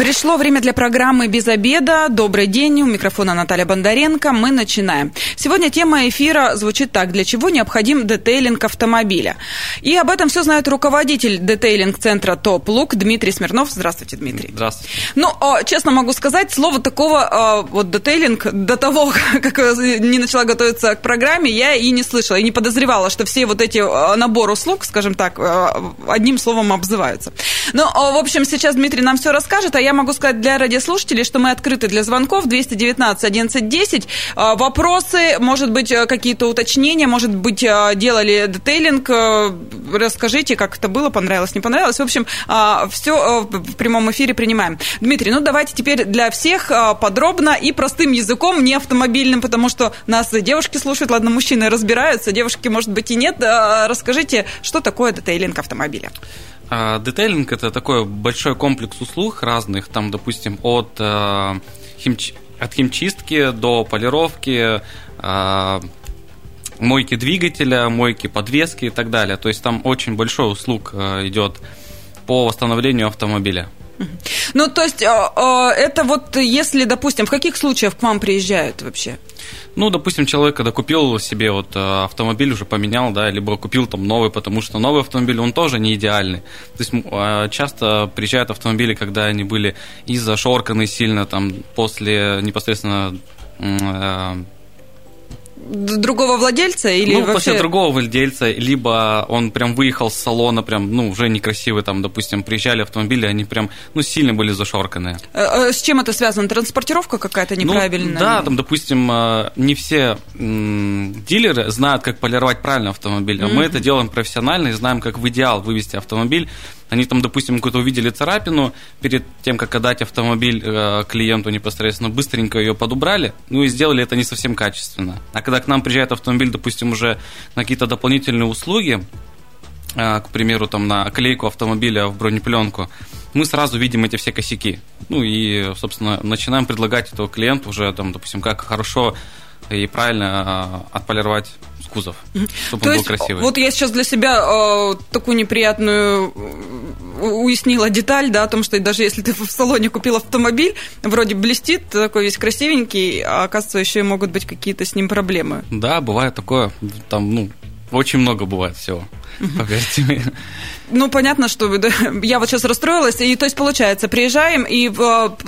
Пришло время для программы «Без обеда». Добрый день. У микрофона Наталья Бондаренко. Мы начинаем. Сегодня тема эфира звучит так. Для чего необходим детейлинг автомобиля? И об этом все знает руководитель детейлинг-центра «Топ Лук» Дмитрий Смирнов. Здравствуйте, Дмитрий. Здравствуйте. Ну, честно могу сказать, слово такого, вот детейлинг, до того, как не начала готовиться к программе, я и не слышала, и не подозревала, что все вот эти набор услуг, скажем так, одним словом обзываются. Ну, в общем, сейчас Дмитрий нам все расскажет, а я могу сказать для радиослушателей, что мы открыты для звонков 219 11 10. Вопросы, может быть, э, какие-то уточнения, может быть, э, делали детейлинг. Э, расскажите, как это было, понравилось, не понравилось. В общем, все в прямом эфире принимаем. Дмитрий, ну давайте теперь для всех подробно и простым языком, не автомобильным, потому что нас девушки слушают, ладно, мужчины разбираются, девушки, может быть, и нет. Расскажите, что такое детейлинг автомобиля? А, детейлинг – это такой большой комплекс услуг разных, там, допустим, от, э, химч... от химчистки до полировки, э, мойки двигателя, мойки подвески и так далее. То есть там очень большой услуг э, идет по восстановлению автомобиля. Ну, то есть это вот если, допустим, в каких случаях к вам приезжают вообще? Ну, допустим, человек, когда купил себе вот э, автомобиль, уже поменял, да, либо купил там новый, потому что новый автомобиль, он тоже не идеальный. То есть э, часто приезжают автомобили, когда они были и зашорканы сильно, там, после непосредственно э, другого владельца или ну, вообще... после другого владельца, либо он прям выехал с салона, прям, ну, уже некрасивый, там, допустим, приезжали автомобили, они прям, ну, сильно были зашорканные. Э, э, с чем это связано? Транспортировка какая-то ну, неправильная? Ну, да, там, допустим, э, не все дилеры знают, как полировать правильно автомобиль, а mm-hmm. мы это делаем профессионально и знаем, как в идеал вывести автомобиль они там, допустим, какую-то увидели царапину, перед тем, как отдать автомобиль э, клиенту непосредственно, быстренько ее подубрали, ну и сделали это не совсем качественно. А когда к нам приезжает автомобиль, допустим, уже на какие-то дополнительные услуги, э, к примеру, там на оклейку автомобиля в бронепленку, мы сразу видим эти все косяки. Ну и, собственно, начинаем предлагать этого клиенту уже, там, допустим, как хорошо и правильно э, отполировать кузов, чтобы То он был красивый. Вот я сейчас для себя э, такую неприятную э, уяснила деталь, да, о том, что даже если ты в салоне купил автомобиль, вроде блестит, такой весь красивенький, а оказывается, еще и могут быть какие-то с ним проблемы. Да, бывает такое, там, ну, очень много бывает всего, поверьте мне. Ну, понятно, что я вот сейчас расстроилась. И то есть, получается, приезжаем и,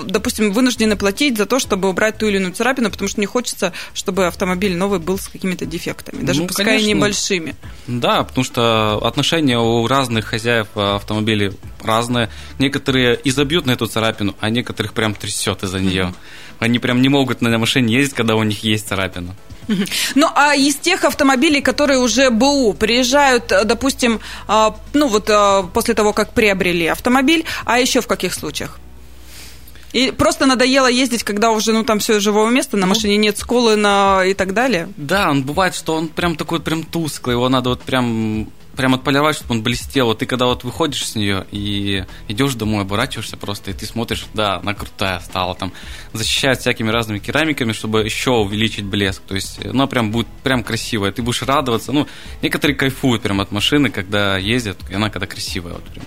допустим, вынуждены платить за то, чтобы убрать ту или иную царапину, потому что не хочется, чтобы автомобиль новый был с какими-то дефектами, даже ну, пускай конечно. небольшими. Да, потому что отношения у разных хозяев автомобилей разные. Некоторые и забьют на эту царапину, а некоторых прям трясет из-за нее. Они прям не могут на машине ездить, когда у них есть царапина. Ну, а из тех автомобилей, которые уже БУ приезжают, допустим, а, ну вот а, после того, как приобрели автомобиль, а еще в каких случаях? И просто надоело ездить, когда уже, ну, там все живого места, на ну, машине нет сколы на... и так далее? Да, он бывает, что он прям такой прям тусклый, его надо вот прям прям отполировать, чтобы он блестел. Вот ты когда вот выходишь с нее и идешь домой, оборачиваешься просто, и ты смотришь, да, она крутая стала, там, защищает всякими разными керамиками, чтобы еще увеличить блеск. То есть, она прям будет прям красивая, ты будешь радоваться. Ну, некоторые кайфуют прям от машины, когда ездят, и она когда красивая. Вот прям.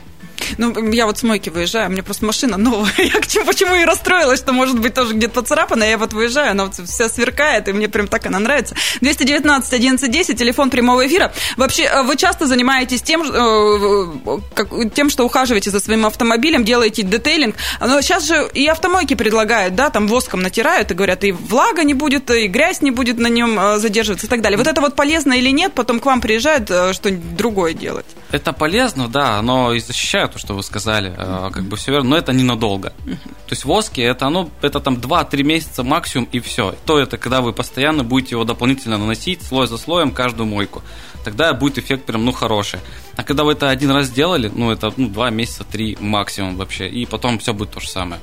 Ну, я вот с мойки выезжаю, меня просто машина новая. Я почему и расстроилась, что может быть тоже где-то поцарапана. Я вот выезжаю, она вот вся сверкает, и мне прям так она нравится. 219 11 10, телефон прямого эфира. Вообще, э, вы часто занимаетесь тем, э, как, тем, что ухаживаете за своим автомобилем, делаете детейлинг. Но сейчас же и автомойки предлагают, да, там воском натирают и говорят, и влага не будет, и грязь не будет на нем э, задерживаться и так далее. Вот это вот полезно или нет, потом к вам приезжают что-нибудь другое делать? Это полезно, да, но и защищают то, что вы сказали, э, как бы все верно, но это ненадолго. То есть воски это оно, это там 2-3 месяца максимум и все. То это когда вы постоянно будете его дополнительно наносить слой за слоем каждую мойку. Тогда будет эффект прям, ну, хороший. А когда вы это один раз сделали, ну, это ну, 2 месяца, 3 максимум вообще, и потом все будет то же самое.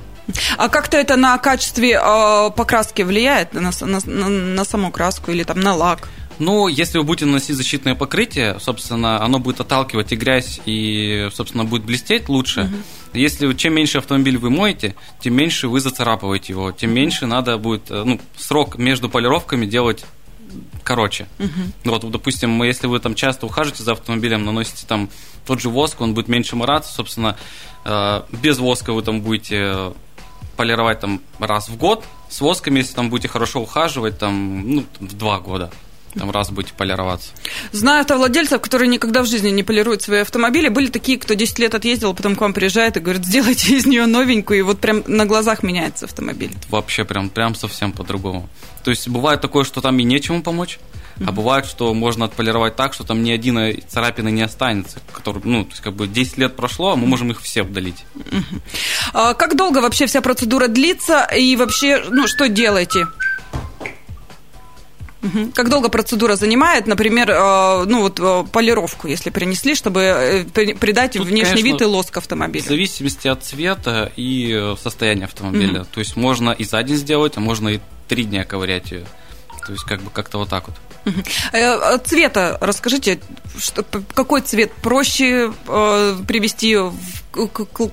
А как-то это на качестве э, покраски влияет, на, на, на, саму краску или там на лак? Ну, если вы будете наносить защитное покрытие, собственно, оно будет отталкивать и грязь, и, собственно, будет блестеть лучше. Угу. Если чем меньше автомобиль вы моете, тем меньше вы зацарапываете его, тем меньше надо будет, э, ну, срок между полировками делать короче. Угу. Вот, допустим, если вы там часто ухаживаете за автомобилем, наносите там тот же воск, он будет меньше мораться, собственно, э, без воска вы там будете полировать там раз в год, с воском, если там будете хорошо ухаживать, там, ну, в два года там раз будете полироваться. Знаю автовладельцев, которые никогда в жизни не полируют свои автомобили. Были такие, кто 10 лет отъездил, потом к вам приезжает и говорит, сделайте из нее новенькую, и вот прям на глазах меняется автомобиль. Вообще прям, прям совсем по-другому. То есть бывает такое, что там и нечему помочь, а бывает, что можно отполировать так, что там ни один царапины не останется. Который, ну, то есть как бы 10 лет прошло, а мы можем их все удалить. А как долго вообще вся процедура длится и вообще, ну, что делаете? Как долго процедура занимает, например, э, ну вот э, полировку, если принесли, чтобы э, придать Тут, внешний конечно, вид и лоск автомобиля? В зависимости от цвета и состояния автомобиля. Угу. То есть можно и за день сделать, а можно и три дня ковырять ее. То есть как бы как-то вот так вот. Э, цвета расскажите, что, какой цвет проще э, привести в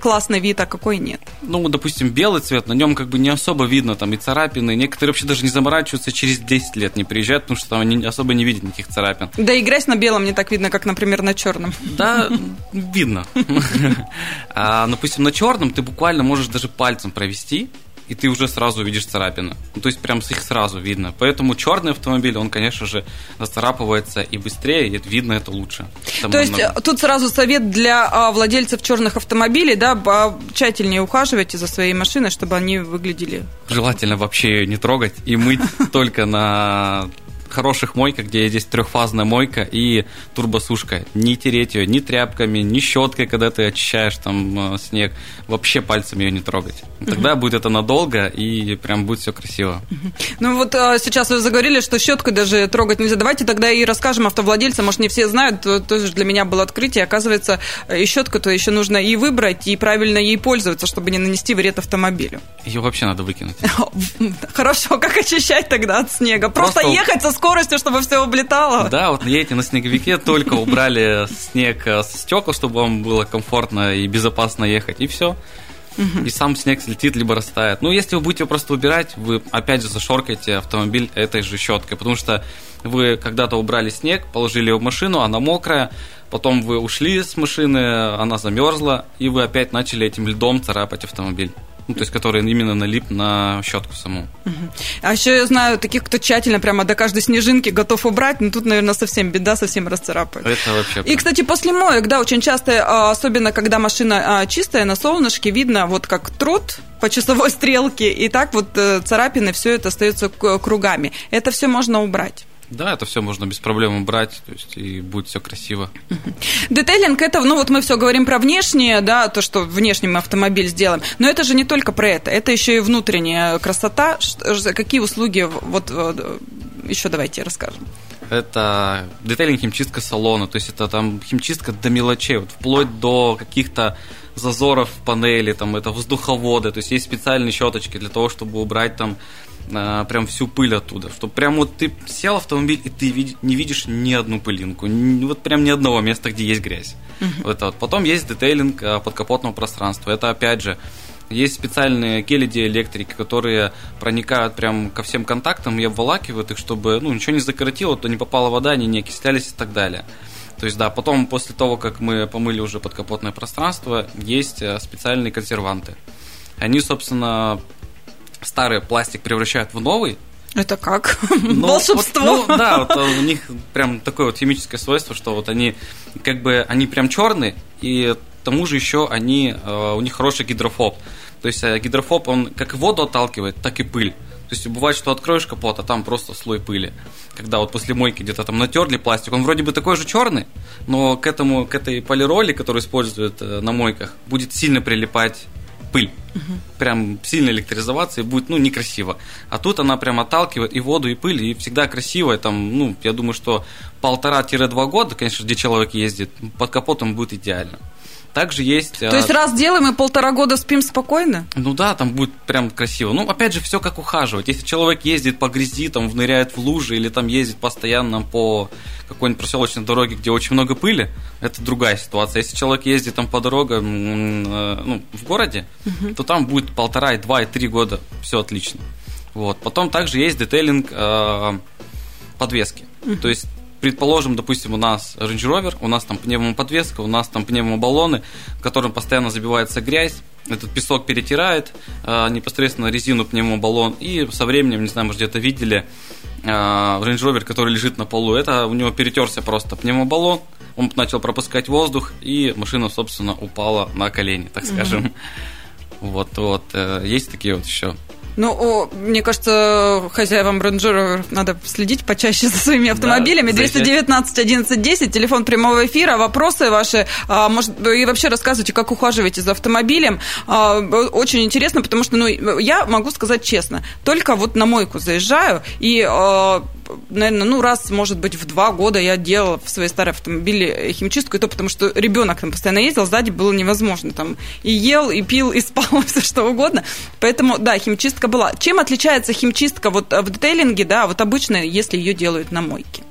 классный вид, а какой нет? Ну, допустим, белый цвет, на нем как бы не особо видно там и царапины. Некоторые вообще даже не заморачиваются, через 10 лет не приезжают, потому что там они особо не видят никаких царапин. Да и грязь на белом не так видно, как, например, на черном. Да, видно. А, допустим, на черном ты буквально можешь даже пальцем провести, и ты уже сразу видишь царапины. Ну, то есть прям их сразу видно. Поэтому черный автомобиль, он, конечно же, зацарапывается и быстрее, и видно это лучше. Там то есть много... Э, тут сразу совет для а, владельцев черных автомобилей, да, тщательнее ухаживайте за своей машиной, чтобы они выглядели... Желательно вообще ее не трогать и мыть только на хороших мойках, где есть трехфазная мойка и турбосушка. Не тереть ее ни тряпками, ни щеткой, когда ты очищаешь там э, снег. Вообще пальцем ее не трогать. Тогда угу. будет это надолго и прям будет все красиво. Ну вот а, сейчас вы заговорили, что щеткой даже трогать нельзя. Давайте тогда и расскажем автовладельцам, может не все знают, тоже для меня было открытие. Оказывается, и щетку-то еще нужно и выбрать, и правильно ей пользоваться, чтобы не нанести вред автомобилю. Ее вообще надо выкинуть. Хорошо, как очищать тогда от снега? Просто, Просто ехать со скоростью, чтобы все облетало. Да, вот едете на снеговике, только убрали снег с стекол, чтобы вам было комфортно и безопасно ехать, и все. И сам снег слетит, либо растает. Ну, если вы будете просто убирать, вы опять же зашоркаете автомобиль этой же щеткой, потому что вы когда-то убрали снег, положили его в машину, она мокрая, потом вы ушли с машины, она замерзла, и вы опять начали этим льдом царапать автомобиль ну, то есть который именно налип на щетку саму. А еще я знаю таких, кто тщательно прямо до каждой снежинки готов убрать, но тут, наверное, совсем беда, совсем расцарапает. Это вообще... И, кстати, после моек, да, очень часто, а, особенно когда машина а, чистая, на солнышке, видно вот как труд по часовой стрелке, и так вот э, царапины, все это остается кругами. Это все можно убрать. Да, это все можно без проблем убрать, то есть и будет все красиво. Детейлинг это, ну вот мы все говорим про внешнее, да, то, что внешний мы автомобиль сделаем, но это же не только про это, это еще и внутренняя красота. Какие услуги, вот еще давайте расскажем. Это детейлинг химчистка салона, то есть это там химчистка до мелочей, вот вплоть до каких-то зазоров в панели, там это воздуховоды, то есть есть специальные щеточки для того, чтобы убрать там а, прям всю пыль оттуда. Что прям вот ты сел в автомобиль, и ты види, не видишь ни одну пылинку. Ни, вот прям ни одного места, где есть грязь. Uh-huh. Вот, вот. Потом есть детейлинг а, подкапотного пространства. Это опять же есть специальные гели диэлектрики, которые проникают прям ко всем контактам и обволакивают их, чтобы ну, ничего не закоротило, то не попала вода, они не окислялись и так далее. То есть, да, потом, после того, как мы помыли уже подкапотное пространство, есть э, специальные консерванты. Они, собственно, старый пластик превращают в новый. Это как? Ну, Волшебство. Вот, ну, да, вот у них прям такое вот химическое свойство, что вот они как бы они прям черные, и к тому же еще они э, у них хороший гидрофоб. То есть э, гидрофоб, он как воду отталкивает, так и пыль. То есть бывает, что откроешь капот, а там просто слой пыли. Когда вот после мойки где-то там натерли пластик, он вроде бы такой же черный, но к этому, к этой полироли, которую используют э, на мойках, будет сильно прилипать пыль. Угу. Прям сильно электризоваться и будет, ну, некрасиво. А тут она прям отталкивает и воду, и пыль, и всегда красиво. Там, ну, я думаю, что полтора-два года, конечно, где человек ездит, под капотом будет идеально. Также есть... То есть а, раз делаем и полтора года спим спокойно? Ну да, там будет прям красиво. Ну, опять же, все как ухаживать. Если человек ездит по грязи, там, ныряет в лужи или там ездит постоянно по какой-нибудь проселочной дороге, где очень много пыли, это другая ситуация. Если человек ездит там по дорогам э, ну, в городе, угу. то там будет полтора, и два, и три года все отлично. Вот. Потом также есть детейлинг э, подвески. То есть предположим, допустим, у нас Range Rover, у нас там пневмоподвеска, у нас там пневмобаллоны, в котором постоянно забивается грязь, этот песок перетирает э, непосредственно резину пневмобаллон, и со временем, не знаю, может где-то видели э, Range Rover, который лежит на полу, это у него перетерся просто пневмобаллон, он начал пропускать воздух, и машина, собственно, упала на колени, так скажем. Mm-hmm. Вот, вот, э, есть такие вот еще ну, о, мне кажется, хозяевам Range надо следить почаще за своими автомобилями. Да, 219 11 10, телефон прямого эфира, вопросы ваши, а, может, и вообще рассказывайте, как ухаживаете за автомобилем. А, очень интересно, потому что, ну, я могу сказать честно, только вот на мойку заезжаю, и а, наверное, ну, раз, может быть, в два года я делала в своей старой автомобиле химчистку, и то потому, что ребенок там постоянно ездил, сзади было невозможно. Там и ел, и пил, и спал, все что угодно. Поэтому, да, химчистка была. Чем отличается химчистка вот в детейлинге, да, вот обычно, если ее делают на мойке?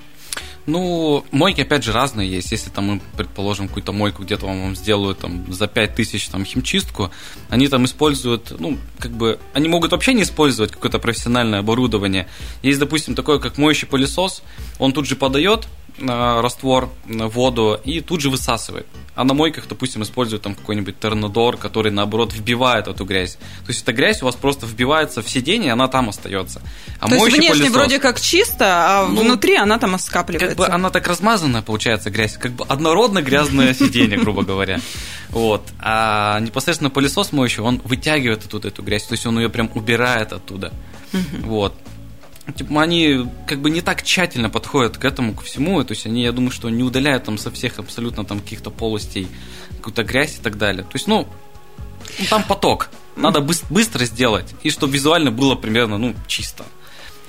Ну, мойки, опять же, разные есть. Если там мы, предположим, какую-то мойку где-то вам сделают там, за 5000 там, химчистку, они там используют, ну, как бы, они могут вообще не использовать какое-то профессиональное оборудование. Есть, допустим, такое, как моющий пылесос, он тут же подает, раствор, воду и тут же высасывает. А на мойках, допустим, используют там какой-нибудь тернодор, который, наоборот, вбивает эту грязь. То есть эта грязь у вас просто вбивается в сиденье, и она там остается. А То есть внешне пылесос, вроде как чисто, а ну, внутри она там скапливается. Как бы она так размазанная, получается, грязь. Как бы однородно грязное сиденье, грубо говоря. Вот. А непосредственно пылесос моющий, он вытягивает оттуда эту грязь, то есть он ее прям убирает оттуда. Вот типа, они как бы не так тщательно подходят к этому, ко всему, то есть они, я думаю, что не удаляют там со всех абсолютно там каких-то полостей какую-то грязь и так далее. То есть, ну там поток. Надо быстро сделать, и чтобы визуально было примерно, ну, чисто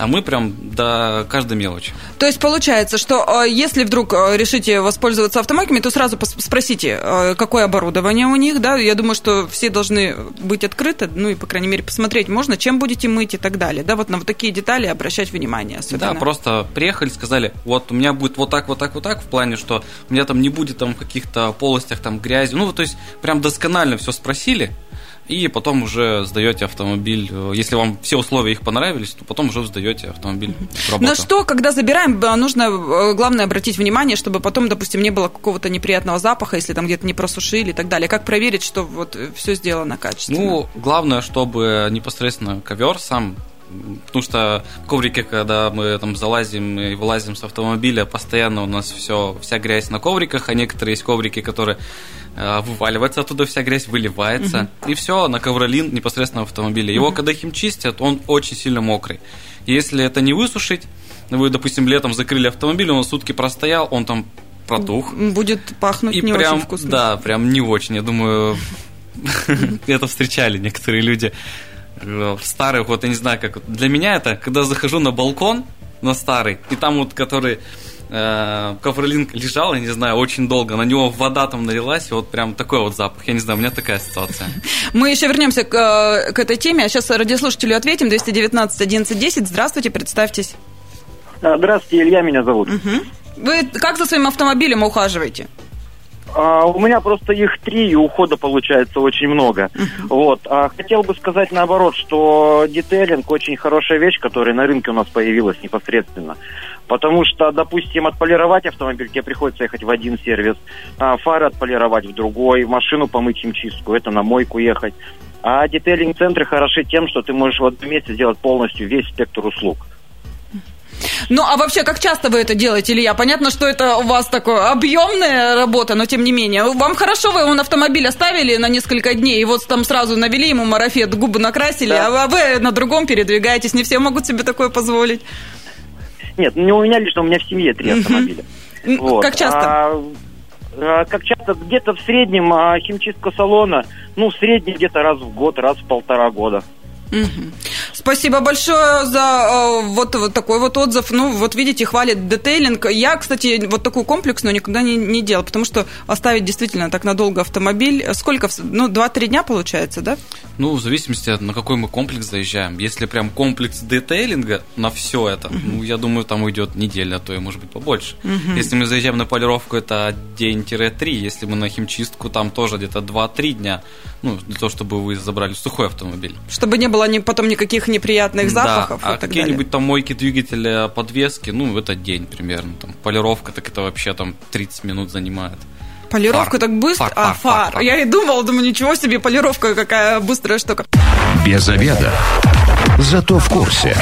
а мы прям до каждой мелочи. То есть получается, что э, если вдруг э, решите воспользоваться автоматами, то сразу спросите, э, какое оборудование у них, да, я думаю, что все должны быть открыты, ну и, по крайней мере, посмотреть можно, чем будете мыть и так далее, да, вот на вот такие детали обращать внимание особенно. Да, просто приехали, сказали, вот у меня будет вот так, вот так, вот так, в плане, что у меня там не будет там в каких-то полостях там грязи, ну, то есть прям досконально все спросили, и потом уже сдаете автомобиль. Э, если вам все условия их понравились, то потом уже сдаете автомобиль в работу. На что, когда забираем, нужно э, главное обратить внимание, чтобы потом, допустим, не было какого-то неприятного запаха, если там где-то не просушили и так далее. Как проверить, что вот все сделано качественно? Ну, главное, чтобы непосредственно ковер сам потому что коврики, когда мы там залазим и вылазим с автомобиля, постоянно у нас все, вся грязь на ковриках, а некоторые есть коврики, которые Э, вываливается оттуда вся грязь, выливается, угу. и все, на ковролин непосредственно в автомобиле. Его, угу. когда химчистят, он очень сильно мокрый. Если это не высушить, вы, допустим, летом закрыли автомобиль, он сутки простоял, он там протух. Будет пахнуть и не прям, очень вкусно. Да, прям не очень. Я думаю, это встречали некоторые люди. Э, Старых, вот я не знаю, как... Для меня это, когда захожу на балкон, на старый, и там вот, который э, ковролинг лежал, я не знаю, очень долго, на него вода там налилась, и вот прям такой вот запах. Я не знаю, у меня такая ситуация. Мы еще вернемся к, э, к этой теме, а сейчас радиослушателю ответим. 219 11 10. Здравствуйте, представьтесь. А, здравствуйте, Илья меня зовут. Угу. Вы как за своим автомобилем ухаживаете? А, у меня просто их три, и ухода получается очень много. Uh-huh. Вот. А хотел бы сказать наоборот, что детейлинг очень хорошая вещь, которая на рынке у нас появилась непосредственно. Потому что, допустим, отполировать автомобиль, тебе приходится ехать в один сервис, а фары отполировать в другой, машину помыть химчистку, это на мойку ехать. А детейлинг-центры хороши тем, что ты можешь в одном месте сделать полностью весь спектр услуг. Ну, а вообще, как часто вы это делаете, Илья? Понятно, что это у вас такое объемная работа, но тем не менее. Вам хорошо, вы он автомобиль оставили на несколько дней, и вот там сразу навели ему марафет, губы накрасили, да. а вы на другом передвигаетесь. Не все могут себе такое позволить. Нет, не у меня лично, у меня в семье три автомобиля. Вот. Как часто? А, а, как часто? Где-то в среднем а, химчистка салона, ну, в среднем где-то раз в год, раз в полтора года. Угу. Спасибо большое за э, вот, вот такой вот отзыв. Ну, вот видите, хвалит детейлинг. Я, кстати, вот такую комплексную никогда не, не делал, потому что оставить действительно так надолго автомобиль. Сколько? Ну, 2-3 дня получается, да? Ну, в зависимости от на какой мы комплекс заезжаем. Если прям комплекс детейлинга на все это, угу. ну, я думаю, там уйдет неделя, а то и может быть побольше. Угу. Если мы заезжаем на полировку, это день-три. Если мы на химчистку, там тоже где-то 2-3 дня. Ну, для того, чтобы вы забрали сухой автомобиль. Чтобы не было ни, потом никаких неприятных запахов. Да, а какие-нибудь там мойки двигателя, подвески, ну, это день примерно. Там, полировка, так это вообще там 30 минут занимает. Полировка фар. так быстро? Фар, а, фар, фар. фар. Я и думал, думаю, ничего себе, полировка какая быстрая штука. Без обеда. Зато в курсе.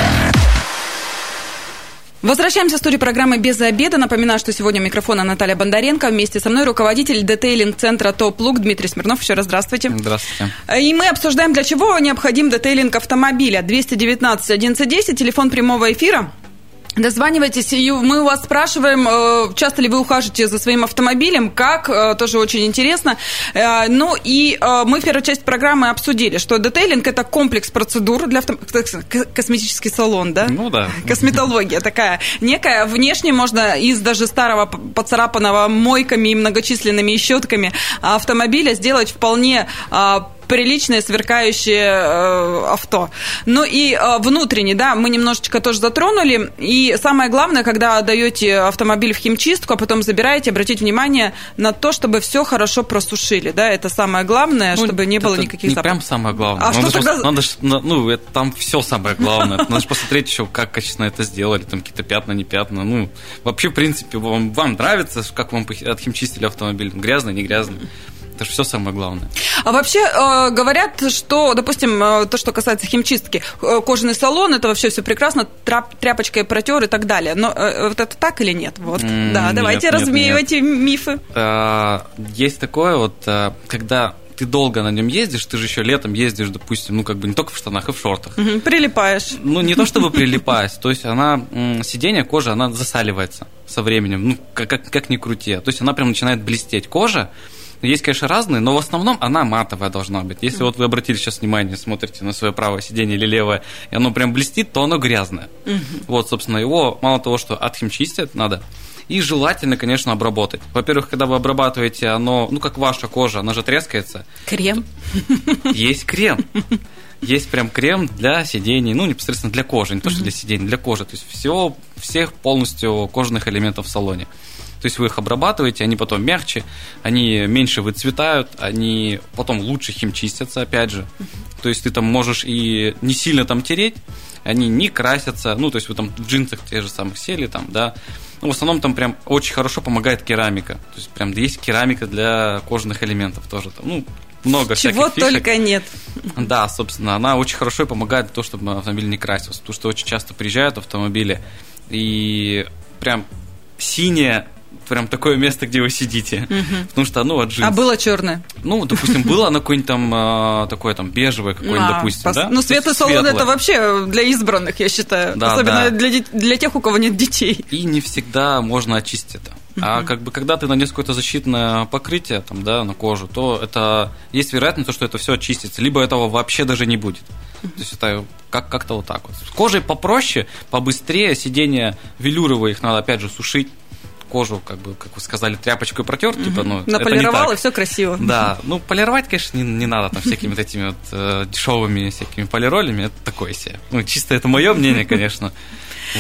Возвращаемся в студию программы «Без обеда». Напоминаю, что сегодня у микрофона Наталья Бондаренко. Вместе со мной руководитель детейлинг-центра «Топ Лук» Дмитрий Смирнов. Еще раз здравствуйте. Здравствуйте. И мы обсуждаем, для чего необходим детейлинг автомобиля. 219 1110, телефон прямого эфира Дозванивайтесь, и мы у вас спрашиваем, э, часто ли вы ухаживаете за своим автомобилем, как, э, тоже очень интересно. Э, ну и мы в первой части программы обсудили, что детейлинг – это комплекс процедур для автомобиля, косметический салон, да? Ну да. Косметология такая некая. Внешне можно из даже старого поцарапанного мойками и многочисленными щетками автомобиля сделать вполне приличное, сверкающее э, авто. Ну и э, внутренний, да, мы немножечко тоже затронули. И самое главное, когда даете автомобиль в химчистку, а потом забираете, обратите внимание на то, чтобы все хорошо просушили, да, это самое главное, ну, чтобы не было никаких не запахов. прям самое главное. А надо что тогда... Надо, ну, это, там все самое главное. Надо же посмотреть еще, как качественно это сделали, там какие-то пятна, не пятна. Ну, вообще, в принципе, вам, вам нравится, как вам отхимчистили автомобиль? Грязный, не грязный? Это же все самое главное. А вообще э, говорят, что, допустим, э, то, что касается химчистки, э, кожаный салон, это вообще все прекрасно, тряп, тряпочкой протер и так далее. Но э, вот это так или нет? Вот, mm, да, давайте нет, развеивайте нет. мифы. А, есть такое вот, э, когда ты долго на нем ездишь, ты же еще летом ездишь, допустим, ну, как бы не только в штанах, и в шортах. прилипаешь. Ну, не то чтобы прилипаешь, то есть она, сиденье кожи, она засаливается со временем, ну, как, как, как ни крути. То есть она прям начинает блестеть. Кожа, есть, конечно, разные, но в основном она матовая должна быть. Если вот вы обратили сейчас внимание, смотрите на свое правое сиденье или левое, и оно прям блестит, то оно грязное. Вот, собственно, его мало того, что отхимчистить надо, и желательно, конечно, обработать. Во-первых, когда вы обрабатываете, оно, ну, как ваша кожа, она же трескается. Крем. Есть крем. Есть прям крем для сидений, ну, непосредственно для кожи, не то, что для сидений, для кожи. То есть всего, всех полностью кожаных элементов в салоне. То есть вы их обрабатываете, они потом мягче, они меньше выцветают, они потом лучше химчистятся, опять же. То есть ты там можешь и не сильно там тереть, они не красятся, ну, то есть вы там в джинсах те же самых сели там, да. Ну, в основном там прям очень хорошо помогает керамика. То есть прям есть керамика для кожаных элементов тоже. Там, ну, много Чего всяких только нет. Да, собственно, она очень хорошо помогает то, чтобы автомобиль не красился. Потому что очень часто приезжают автомобили, и прям синяя прям такое место, где вы сидите. Угу. Потому что, ну, от джинс. А было черное? Ну, допустим, было оно какое-нибудь там а, такое там бежевое какое-нибудь, а, допустим, пос... да? Ну, светлый салон это вообще для избранных, я считаю. Да, Особенно да. Для, для тех, у кого нет детей. И не всегда можно очистить это. А как бы когда ты нанес какое-то защитное покрытие там, да, на кожу, то это есть вероятность, что это все очистится, либо этого вообще даже не будет. То есть это как- как-то вот так вот. С кожей попроще, побыстрее, сиденья велюровые, их надо опять же сушить кожу, как бы, как вы сказали, тряпочкой протер, угу. типа, ну, Наполировал, и все красиво. Да, ну, полировать, конечно, не, не надо там всякими вот этими вот э, дешевыми всякими полиролями, это такое себе. Ну, чисто это мое мнение, конечно.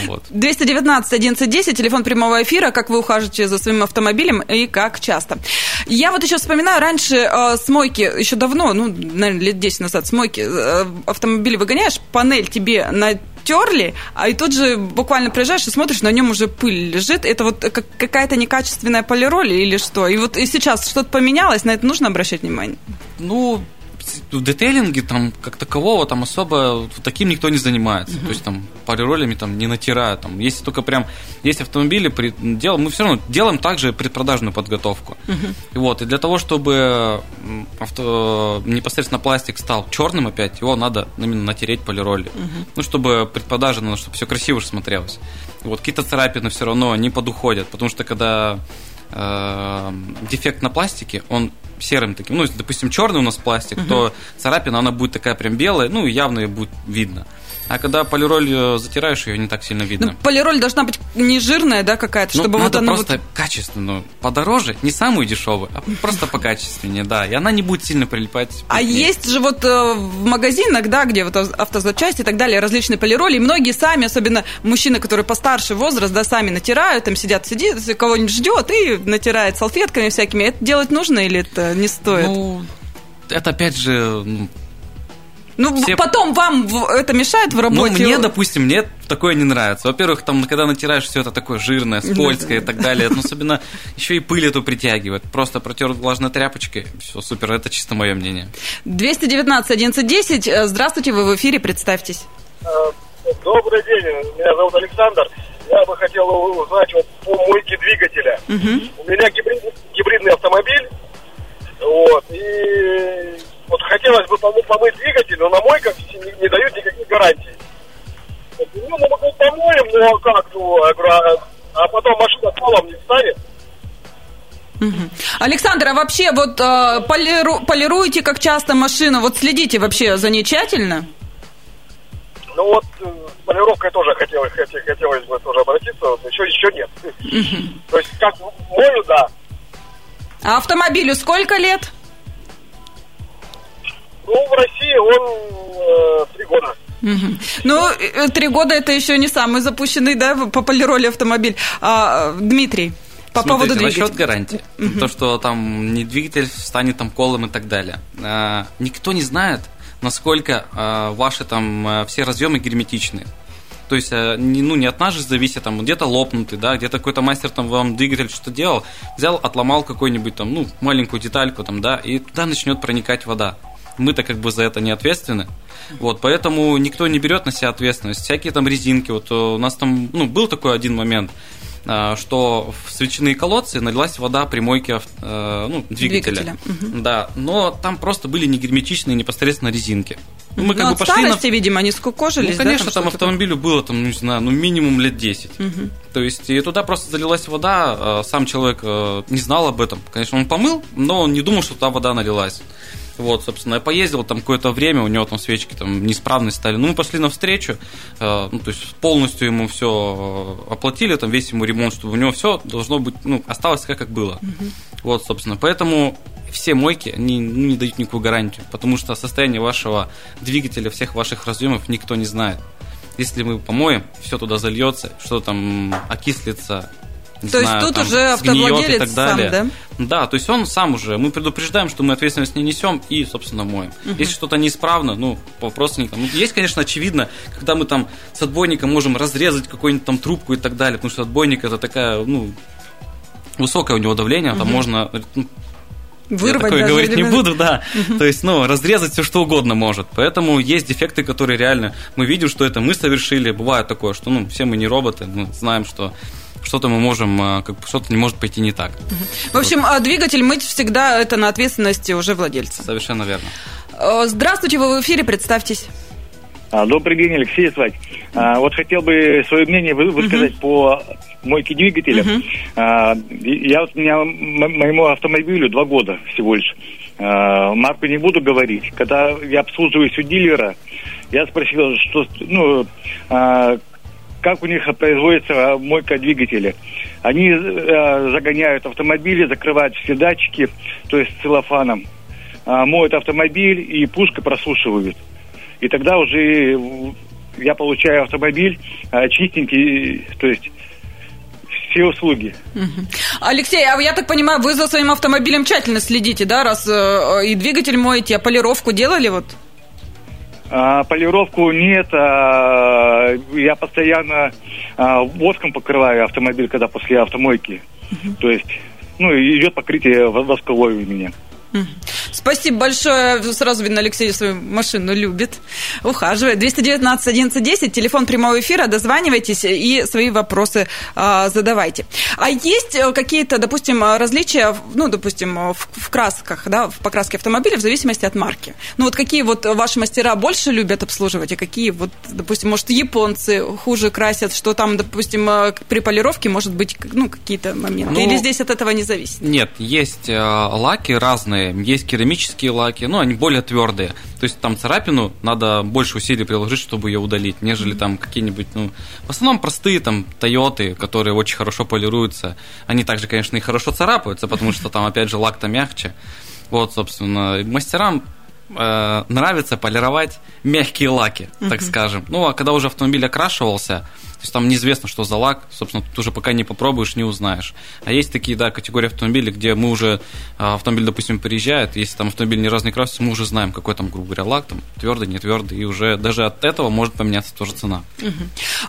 Вот. 219 1110, телефон прямого эфира, как вы ухаживаете за своим автомобилем и как часто. Я вот еще вспоминаю, раньше э, с мойки, еще давно, ну, наверное, лет 10 назад, с мойки э, автомобиль выгоняешь, панель тебе на терли, а и тут же буквально приезжаешь и смотришь, на нем уже пыль лежит. Это вот какая-то некачественная полироль или что? И вот и сейчас что-то поменялось, на это нужно обращать внимание? Ну, в детейлинге там как такового там особо таким никто не занимается. Uh-huh. То есть там полиролями там не натирают. Там, если только прям есть автомобили, при, дел, мы все равно делаем также предпродажную подготовку. Uh-huh. И вот, и для того, чтобы авто, непосредственно пластик стал черным опять, его надо именно натереть полиролью. Uh-huh. Ну, чтобы предпродажа, ну, чтобы все красиво смотрелось. И вот какие-то царапины все равно не подуходят, потому что когда э, дефект на пластике, он серым таким. Ну, если, допустим, черный у нас пластик, угу. то царапина, она будет такая прям белая, ну, явно ее будет видно. А когда полироль затираешь, ее не так сильно видно. Ну, полироль должна быть не жирная, да, какая-то, ну, чтобы надо вот она просто вот... качественную, подороже, не самую дешевую, а просто покачественнее, да, и она не будет сильно прилипать. А есть же вот э, в магазинах, да, где вот автозапчасти и так далее, различные полироли, и многие сами, особенно мужчины, которые постарше возраст, да, сами натирают, там сидят, сидит, кого-нибудь ждет и натирает салфетками всякими. Это делать нужно или это не стоит? Ну, это опять же ну, Ну, Все- потом вам это мешает в Ну, работе? мне, допустим, мне такое не нравится. Во-первых, там, когда натираешь все это такое жирное, скользкое и так далее, ну, особенно еще и пыль эту притягивает. Просто протер влажной тряпочкой, все, супер, это чисто мое мнение. 219 1110. Э, Здравствуйте, вы в эфире, представьтесь. Добрый день, меня зовут Александр. Я бы хотел узнать вот по мойке двигателя. У меня гибрид- гибридный автомобиль, вот, и вот хотелось бы помыть двигатель, но на мойках не, не дают никаких гарантий. Вот, Ну, мы могу помоем, но как, ну, я говорю, а, а потом машина полом не станет. Александр, а вообще вот э, полиру- полируете как часто машину? Вот следите вообще за ней тщательно? Ну вот, э, полировкой тоже хотелось, хотелось, хотелось бы тоже обратиться, вот, еще, еще нет. То есть, как мою, да, А автомобилю сколько лет? Ну, в России он э, три года. Ну, э, три года это еще не самый запущенный, да, по полироли автомобиль. А, Дмитрий, по поводу Смотрите, двигателя. насчет гарантии. То, что там не двигатель станет там колом и так далее. А, Никто не знает, насколько а, ваши там а, все разъемы герметичны. То есть, а, не, ну, не от нас же зависит, там, где-то лопнутый, да, где-то какой-то мастер там вам двигатель что-то делал, взял, отломал какую-нибудь там, ну, маленькую детальку там, да, и туда начнет проникать вода. Мы-то как бы за это не ответственны. Вот, поэтому никто не берет на себя ответственность. Всякие там резинки, вот э, у нас там, ну, был такой один момент, а, что в свечные колодцы налилась вода при мойке э, ну, двигателя. Двигателя, Да, но там просто были негерметичные непосредственно резинки. Ну, мы как ну, бы пошли на- старости, видимо, они скукожились, ну, да, конечно, там, что-то автомобилю было, там, ну, не знаю, ну, минимум лет 10. То есть, и туда просто залилась вода, э, сам человек э, не знал об этом. Конечно, он помыл, но он не думал, что туда вода налилась. Вот, собственно, я поездил там какое-то время, у него там свечки там неисправность стали. Ну, мы пошли навстречу, э, ну, то есть полностью ему все оплатили, там весь ему ремонт, чтобы у него все должно быть, ну, осталось так, как было. Вот, собственно, поэтому все мойки, они ну, не дают никакую гарантию, потому что состояние вашего двигателя, всех ваших разъемов никто не знает. Если мы помоем, все туда зальется, что там окислится, не То есть знаю, тут там уже сгниет и автовладелец так сам, далее. да? Да, то есть он сам уже, мы предупреждаем, что мы ответственность не несем и, собственно, моем. Если что-то неисправно, ну, вопрос не там. Есть, конечно, очевидно, когда мы там с отбойника можем разрезать какую-нибудь там трубку и так далее, потому что отбойник это такая, ну, высокое у него давление, там можно ну, Вырвать я такое даже говорить не элемент. буду, да. То есть, ну, разрезать все что угодно может. Поэтому есть дефекты, которые реально мы видим, что это мы совершили. Бывает такое, что ну, все мы не роботы, мы знаем, что что-то мы можем, как бы, что-то не может пойти не так. В общем, а двигатель мыть всегда это на ответственности уже владельца. Совершенно верно. Э, Здравствуйте, вы в эфире, представьтесь. А, Добрый день, Алексей звать. А, Вот хотел бы свое мнение вы- высказать по мойке двигателя. И- Я вот, у меня моему автомобилю два года всего лишь. Марку не буду говорить. Когда я обслуживаюсь у дилера, я спросил, что, ну, как у них производится мойка двигателя. Они э, загоняют автомобили, закрывают все датчики, то есть целлофаном, а, моют автомобиль и пушкой просушивают. И тогда уже э, я получаю автомобиль э, чистенький, то есть все услуги. Алексей, а я так понимаю, вы за своим автомобилем тщательно следите, да, раз э, и двигатель моете, а полировку делали вот? А, полировку нет, а, я постоянно а, воском покрываю автомобиль, когда после автомойки. То есть, ну, идет покрытие во- восковое у меня. Спасибо большое. Сразу видно, Алексей свою машину любит, ухаживает. 219 11 телефон прямого эфира, дозванивайтесь и свои вопросы а, задавайте. А есть э, какие-то, допустим, различия, ну, допустим, в, в красках, да, в покраске автомобиля в зависимости от марки? Ну, вот какие вот ваши мастера больше любят обслуживать, а какие вот, допустим, может, японцы хуже красят, что там, допустим, э, при полировке может быть, ну, какие-то моменты? Ну, Или здесь от этого не зависит? Нет, есть э, лаки разные, есть керамические лаки, но они более твердые. То есть там царапину надо больше усилий приложить, чтобы ее удалить, нежели там какие-нибудь, ну, в основном простые там Тойоты, которые очень хорошо полируются. Они также, конечно, и хорошо царапаются, потому что там, опять же, лак-то мягче. Вот, собственно, мастерам э, нравится полировать мягкие лаки, так скажем. Ну, а когда уже автомобиль окрашивался, То есть там неизвестно, что за лак, собственно, ты уже пока не попробуешь, не узнаешь. А есть такие, да, категории автомобилей, где мы уже, а, автомобиль, допустим, приезжает, если там автомобиль ни разу не красится, мы уже знаем, какой там, грубо говоря, лак, там, твердый, не твердый, и уже даже от этого может поменяться тоже цена.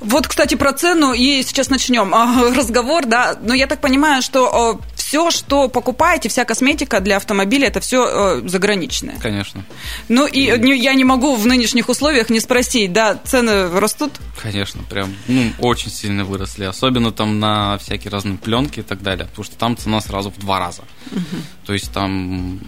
Вот, кстати, про цену и сейчас начнем а, разговор, да, но я так понимаю, что все, что покупаете, вся косметика для автомобиля, это все заграничное. Конечно. Ну и я не могу в нынешних условиях не спросить, да, цены растут? Конечно, прям, ну, очень сильно выросли, особенно там на всякие разные пленки и так далее, потому что там цена сразу в два раза. Угу. То есть там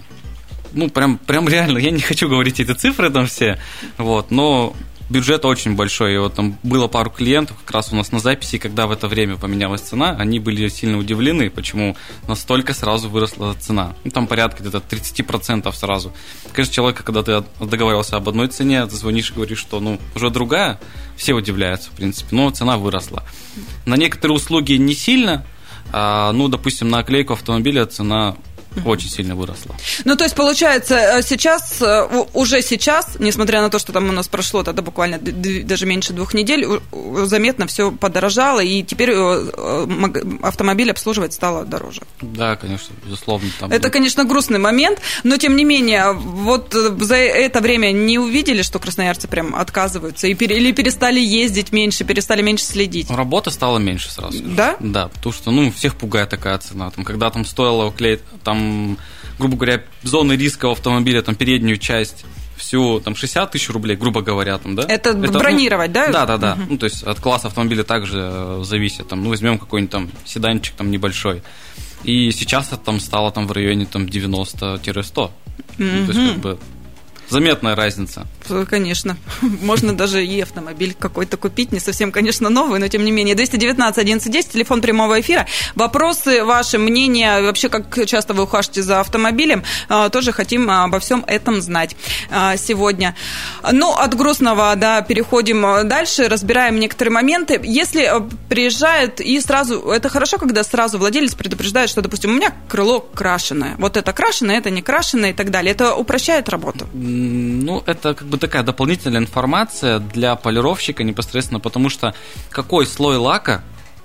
ну, прям, прям реально, я не хочу говорить эти цифры там все, вот, но бюджет очень большой. И вот там было пару клиентов как раз у нас на записи, когда в это время поменялась цена, они были сильно удивлены, почему настолько сразу выросла цена. Ну, там порядка где-то 30% сразу. Конечно, человек, когда ты договаривался об одной цене, ты звонишь и говоришь, что ну, уже другая, все удивляются, в принципе, но цена выросла. На некоторые услуги не сильно, а, ну, допустим, на оклейку автомобиля цена очень сильно выросла. Ну, то есть, получается, э, сейчас, э, уже сейчас, несмотря на то, что там у нас прошло тогда буквально даже меньше двух недель, заметно все подорожало, и теперь э, автомобиль обслуживать стало дороже. Да, конечно, безусловно. Там это, конечно, грустный момент, но, тем не менее, вот за это время не увидели, что красноярцы прям отказываются, и или перестали ездить меньше, перестали меньше следить? Работа стала меньше сразу. Да? Да, потому что, ну, всех пугает такая цена. Там, когда там стоило уклеить, там грубо говоря, зоны риска у автомобиля, там, переднюю часть, всю там 60 тысяч рублей, грубо говоря, там, да? Это, это бронировать, ну, да? Да, да, да. Угу. Ну, то есть от класса автомобиля также э, зависит. Там, ну, возьмем какой-нибудь там седанчик там небольшой. И сейчас это там стало там в районе там 90-100. Угу. Ну, то есть, как бы заметная разница. Конечно. Можно даже и автомобиль какой-то купить, не совсем, конечно, новый, но тем не менее. 219 1110, телефон прямого эфира. Вопросы, ваши мнения, вообще, как часто вы ухаживаете за автомобилем, а, тоже хотим обо всем этом знать сегодня. Ну, от грустного, да, переходим дальше, разбираем некоторые моменты. Если э, приезжает и сразу, это хорошо, когда сразу владелец предупреждает, что, допустим, у меня крыло крашеное, вот это крашеное, это не крашеное и так далее. Это упрощает работу? Ну, это как бы такая дополнительная информация для полировщика непосредственно, потому что какой слой лака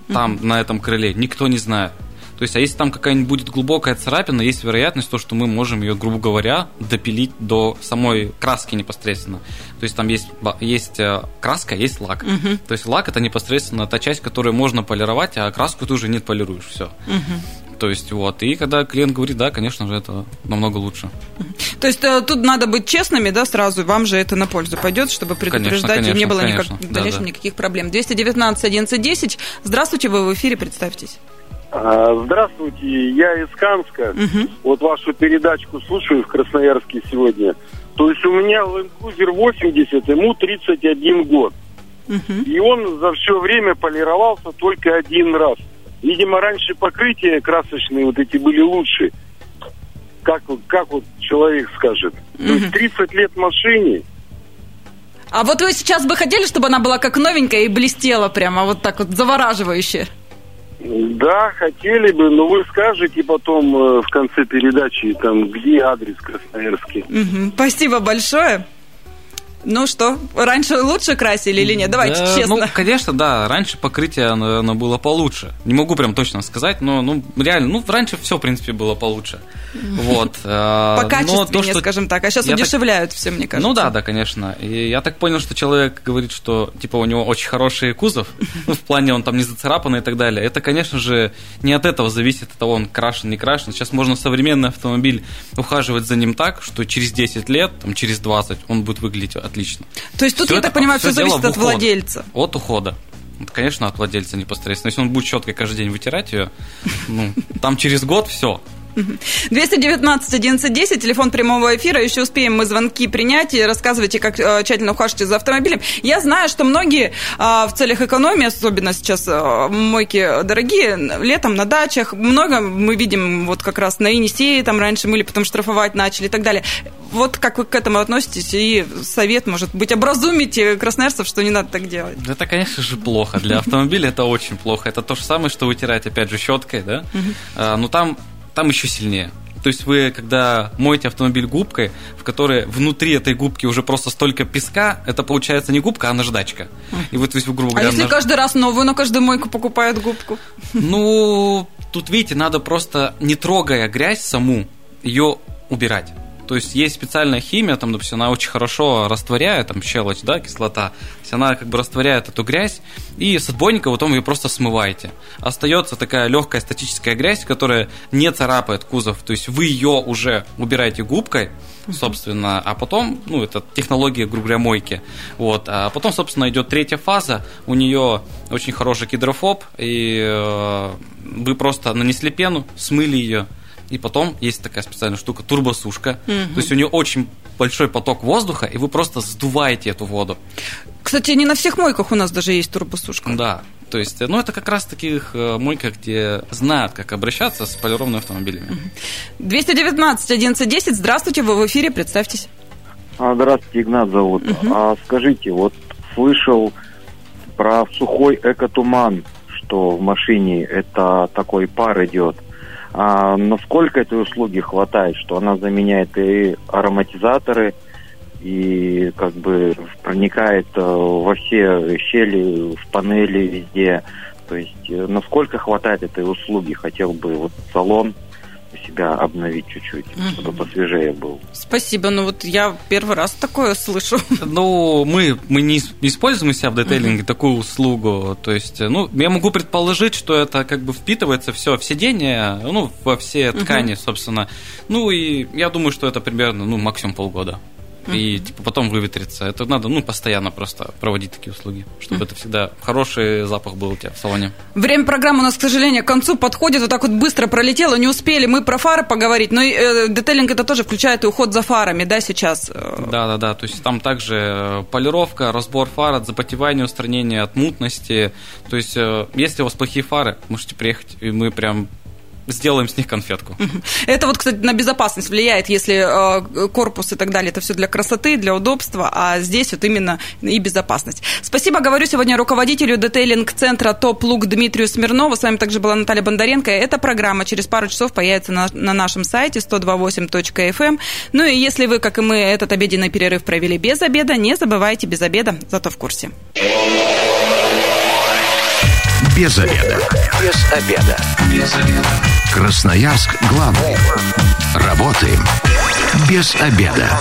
там mm-hmm. на этом крыле, никто не знает. То есть, а если там какая-нибудь будет глубокая царапина, есть вероятность то, что мы можем ее, грубо говоря, допилить до самой краски непосредственно. То есть там есть, есть э, краска, есть лак. Угу. То есть лак это непосредственно та часть, которую можно полировать, а краску ты уже не полируешь. Все. Угу. То есть вот, и когда клиент говорит, да, конечно же, это намного лучше. То есть э, тут надо быть честными, да, сразу, вам же это на пользу пойдет, чтобы предупреждать, конечно, конечно, и не было никак, в дальнейшем да, да. никаких проблем. 219 11 Здравствуйте, вы в эфире, представьтесь. А, здравствуйте, я из Канска. Угу. Вот вашу передачку слушаю в Красноярске сегодня. То есть у меня Land Cruiser 80, ему 31 год. Угу. И он за все время полировался только один раз. Видимо, раньше покрытия красочные вот эти были лучше. Как, как вот человек скажет. Mm-hmm. То есть 30 лет машине. А вот вы сейчас бы хотели, чтобы она была как новенькая и блестела прямо вот так вот завораживающе? Да, хотели бы, но вы скажете потом э, в конце передачи, там, где адрес Красноярский. Угу. Спасибо большое. Ну что, раньше лучше красили или нет? Давайте да, честно. Ну, конечно, да, раньше покрытие оно, оно было получше. Не могу прям точно сказать, но ну, реально, ну, раньше все, в принципе, было получше. Вот. По качественнее, скажем так. А сейчас удешевляют все, мне кажется. Ну да, да, конечно. И я так понял, что человек говорит, что типа у него очень хороший кузов, ну, в плане он там не зацарапанный и так далее. Это, конечно же, не от этого зависит, от того, он крашен, не крашен. Сейчас можно современный автомобиль ухаживать за ним так, что через 10 лет, там, через 20 он будет выглядеть отлично. То есть тут, все я это, так понимаю, все, все зависит от владельца. От ухода. Конечно, от владельца непосредственно. Если он будет щеткой каждый день вытирать ее, ну, там через год все, 219 1110, телефон прямого эфира. Еще успеем мы звонки принять и рассказывайте, как э, тщательно ухаживаете за автомобилем. Я знаю, что многие а, в целях экономии, особенно сейчас э, мойки дорогие, летом на дачах, много мы видим вот как раз на Енисее, там раньше мыли, потом штрафовать начали и так далее. Вот как вы к этому относитесь? И совет, может быть, образумите красноярцев, что не надо так делать. Это, конечно же, плохо. Для автомобиля это очень плохо. Это то же самое, что вытирать, опять же, щеткой, да? Но ну, там там еще сильнее. То есть вы, когда моете автомобиль губкой, в которой внутри этой губки уже просто столько песка, это получается не губка, а наждачка. И вот, то есть, грубо а говоря, а если наж... каждый раз новую на каждую мойку покупают губку? Ну, тут, видите, надо просто, не трогая грязь саму, ее убирать. То есть есть специальная химия, там, допустим, она очень хорошо растворяет, там, щелочь, да, кислота. То есть она как бы растворяет эту грязь, и с отбойника потом ее просто смываете. Остается такая легкая статическая грязь, которая не царапает кузов. То есть вы ее уже убираете губкой, собственно, а потом, ну, это технология, грубо говоря, мойки. Вот. А потом, собственно, идет третья фаза, у нее очень хороший гидрофоб, и э, вы просто нанесли пену, смыли ее, и потом есть такая специальная штука турбосушка. Угу. То есть у нее очень большой поток воздуха, и вы просто сдуваете эту воду. Кстати, не на всех мойках у нас даже есть турбосушка. Да. То есть, ну, это как раз таких э, мойках, где знают, как обращаться с полированными автомобилями. 219 1110, здравствуйте, вы в эфире, представьтесь. А, здравствуйте, Игнат зовут. Угу. А, скажите, вот слышал про сухой экотуман, что в машине это такой пар идет. А насколько этой услуги хватает, что она заменяет и ароматизаторы, и как бы проникает э, во все щели в панели везде. То есть э, насколько хватает этой услуги, хотел бы вот салон себя обновить чуть-чуть, угу. чтобы посвежее был. Спасибо, ну вот я первый раз такое слышу. Ну, мы, мы не используем у себя в детейлинге угу. такую услугу, то есть, ну, я могу предположить, что это как бы впитывается все в сиденье, ну, во все ткани, угу. собственно. Ну, и я думаю, что это примерно, ну, максимум полгода и типа потом выветрится. Это надо, ну, постоянно просто проводить такие услуги, чтобы это всегда хороший запах был у тебя в салоне. Время программы у нас, к сожалению, к концу подходит, вот так вот быстро пролетело, не успели мы про фары поговорить, но э, детейлинг это тоже включает и уход за фарами, да, сейчас? Да, да, да, то есть там также э, полировка, разбор фар от запотевания, устранение от мутности, то есть э, если у вас плохие фары, можете приехать, и мы прям сделаем с них конфетку. Это вот, кстати, на безопасность влияет, если э, корпус и так далее, это все для красоты, для удобства, а здесь вот именно и безопасность. Спасибо, говорю сегодня руководителю детейлинг-центра ТОП Лук Дмитрию Смирнову. С вами также была Наталья Бондаренко. Эта программа через пару часов появится на, на нашем сайте 128.fm. Эм. Ну и если вы, как и мы, этот обеденный перерыв провели без обеда, не забывайте без обеда, зато в курсе. Без обеда. Без обеда. Красноярск главный. Работаем без обеда.